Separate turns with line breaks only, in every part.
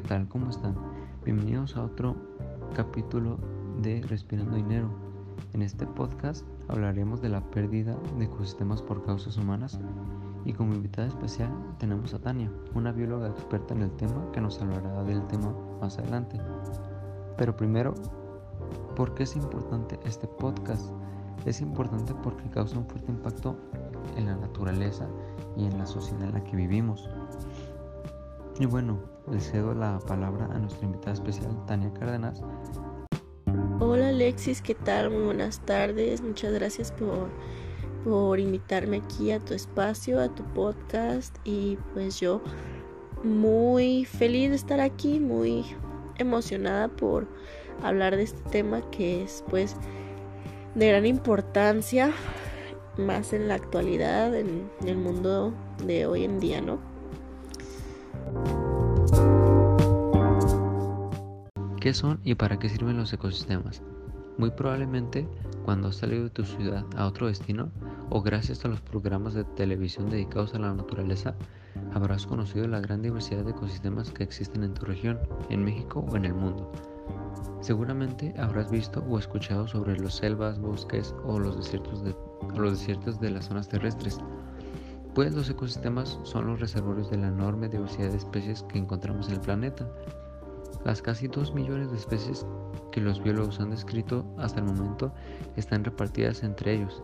¿qué tal? ¿Cómo están? Bienvenidos a otro capítulo de Respirando Dinero. En este podcast hablaremos de la pérdida de ecosistemas por causas humanas y como invitada especial tenemos a Tania, una bióloga experta en el tema que nos hablará del tema más adelante. Pero primero, ¿por qué es importante este podcast? Es importante porque causa un fuerte impacto en la naturaleza y en la sociedad en la que vivimos. Y bueno, le cedo la palabra a nuestra invitada especial, Tania Cárdenas.
Hola Alexis, ¿qué tal? Muy buenas tardes. Muchas gracias por, por invitarme aquí a tu espacio, a tu podcast. Y pues yo muy feliz de estar aquí, muy emocionada por hablar de este tema que es pues de gran importancia, más en la actualidad, en el mundo de hoy en día, ¿no?
¿Qué son y para qué sirven los ecosistemas? Muy probablemente cuando has salido de tu ciudad a otro destino o gracias a los programas de televisión dedicados a la naturaleza, habrás conocido la gran diversidad de ecosistemas que existen en tu región, en México o en el mundo. Seguramente habrás visto o escuchado sobre los selvas, bosques o los desiertos de, los desiertos de las zonas terrestres. Pues los ecosistemas son los reservorios de la enorme diversidad de especies que encontramos en el planeta. Las casi 2 millones de especies que los biólogos han descrito hasta el momento están repartidas entre ellos,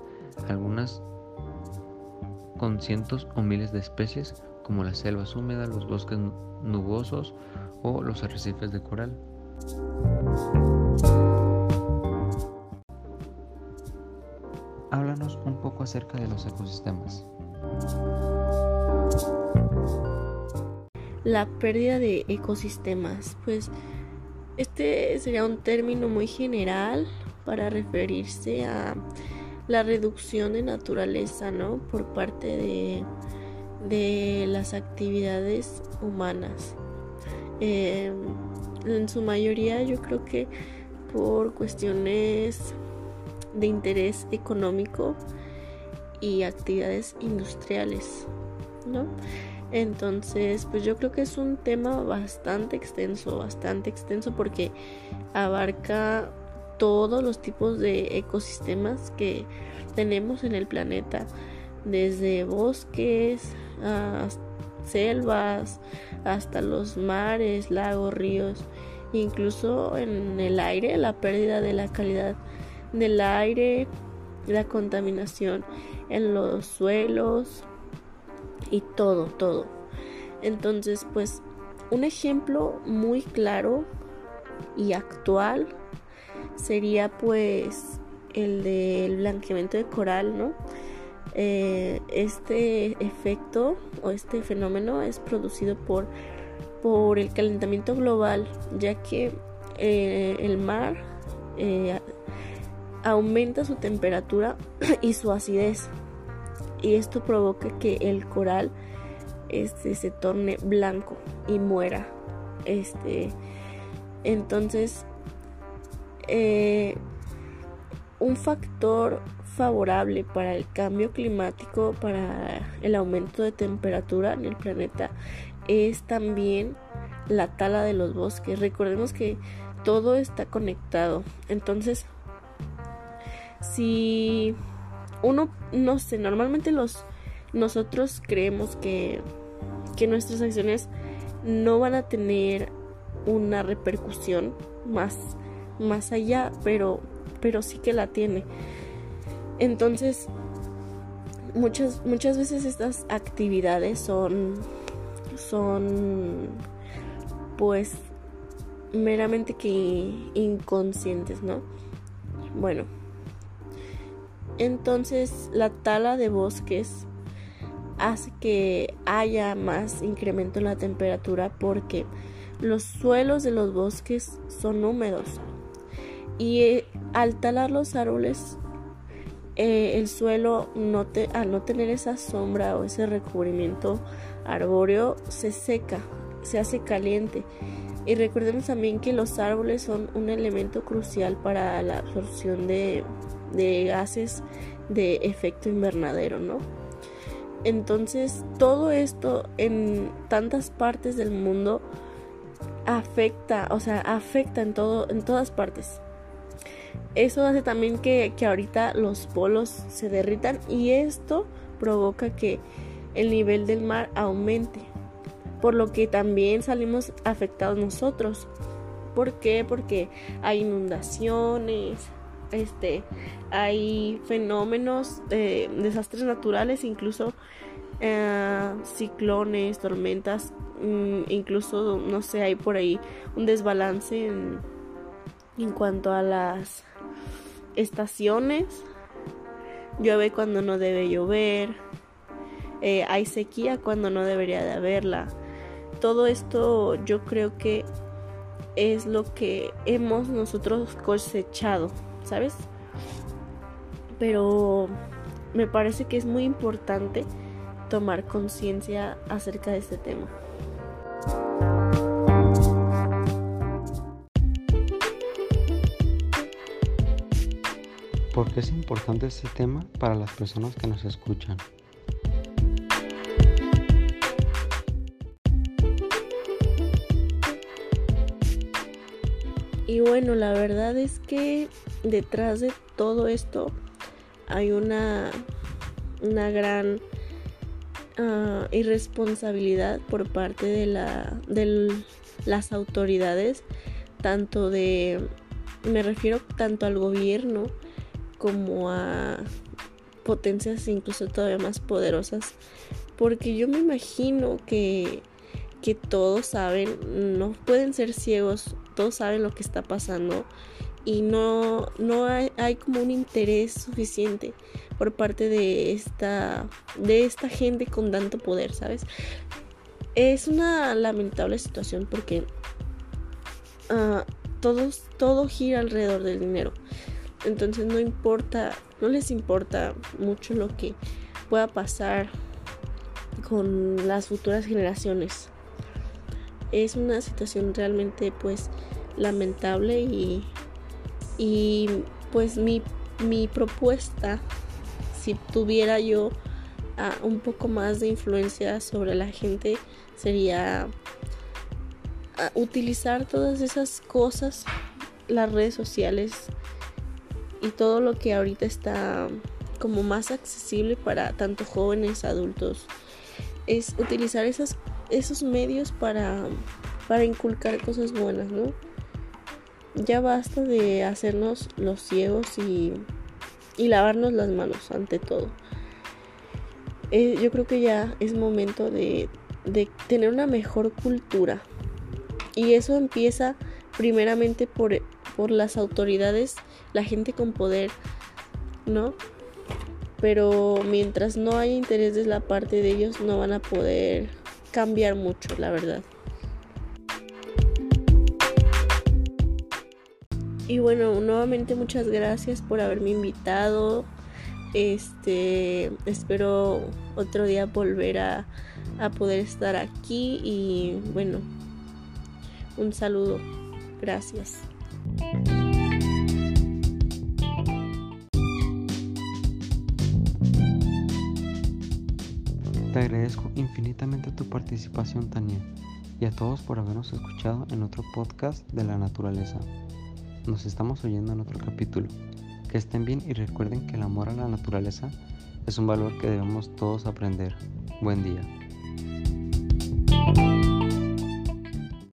algunas con cientos o miles de especies como las selvas húmedas, los bosques nubosos o los arrecifes de coral. Háblanos un poco acerca de los ecosistemas.
La pérdida de ecosistemas, pues este sería un término muy general para referirse a la reducción de naturaleza, ¿no? Por parte de, de las actividades humanas. Eh, en su mayoría yo creo que por cuestiones de interés económico y actividades industriales, ¿no? Entonces, pues yo creo que es un tema bastante extenso, bastante extenso porque abarca todos los tipos de ecosistemas que tenemos en el planeta, desde bosques, selvas, hasta los mares, lagos, ríos, incluso en el aire, la pérdida de la calidad del aire, la contaminación en los suelos y todo, todo. Entonces, pues un ejemplo muy claro y actual sería pues el del blanqueamiento de coral, ¿no? Eh, este efecto o este fenómeno es producido por, por el calentamiento global, ya que eh, el mar eh, aumenta su temperatura y su acidez. Y esto provoca que el coral este, se torne blanco y muera. Este, entonces, un factor favorable para el cambio climático, para el aumento de temperatura en el planeta, es también la tala de los bosques. Recordemos que todo está conectado. Entonces, si uno, no sé, normalmente los nosotros creemos que, que nuestras acciones no van a tener una repercusión más, más allá, pero, pero sí que la tiene. Entonces, muchas, muchas veces estas actividades son, son, pues, meramente que inconscientes, ¿no? Bueno, entonces la tala de bosques hace que haya más incremento en la temperatura porque los suelos de los bosques son húmedos y eh, al talar los árboles eh, el suelo no al no tener esa sombra o ese recubrimiento arbóreo se seca, se hace caliente. Y recordemos también que los árboles son un elemento crucial para la absorción de, de gases de efecto invernadero, ¿no? Entonces, todo esto en tantas partes del mundo afecta, o sea, afecta en todo, en todas partes. Eso hace también que, que ahorita los polos se derritan y esto provoca que el nivel del mar aumente, por lo que también salimos afectados nosotros. ¿Por qué? Porque hay inundaciones, este, hay fenómenos, de desastres naturales, incluso eh, ciclones, tormentas, mm, incluso, no sé, hay por ahí un desbalance en, en cuanto a las estaciones. Llueve cuando no debe llover. Eh, hay sequía cuando no debería de haberla. Todo esto yo creo que es lo que hemos nosotros cosechado, ¿sabes? Pero me parece que es muy importante tomar conciencia acerca de este tema.
¿Por qué es importante este tema para las personas que nos escuchan?
Y bueno, la verdad es que detrás de todo esto hay una, una gran uh, irresponsabilidad por parte de, la, de las autoridades, tanto de, me refiero tanto al gobierno como a potencias incluso todavía más poderosas, porque yo me imagino que, que todos saben, no pueden ser ciegos todos saben lo que está pasando y no, no hay, como un interés suficiente por parte de esta, de esta gente con tanto poder, ¿sabes? Es una lamentable situación porque uh, todos, todo gira alrededor del dinero. Entonces no importa, no les importa mucho lo que pueda pasar con las futuras generaciones es una situación realmente pues lamentable y, y pues mi, mi propuesta si tuviera yo uh, un poco más de influencia sobre la gente sería uh, utilizar todas esas cosas las redes sociales y todo lo que ahorita está como más accesible para tanto jóvenes adultos. Es utilizar esas esos medios para, para inculcar cosas buenas, ¿no? Ya basta de hacernos los ciegos y, y lavarnos las manos ante todo. Eh, yo creo que ya es momento de, de tener una mejor cultura. Y eso empieza primeramente por, por las autoridades, la gente con poder, ¿no? Pero mientras no haya interés de la parte de ellos, no van a poder cambiar mucho, la verdad. Y bueno, nuevamente muchas gracias por haberme invitado. Este, espero otro día volver a, a poder estar aquí y bueno, un saludo. Gracias.
Te agradezco infinitamente tu participación, Tania, y a todos por habernos escuchado en otro podcast de la naturaleza. Nos estamos oyendo en otro capítulo. Que estén bien y recuerden que el amor a la naturaleza es un valor que debemos todos aprender. Buen día.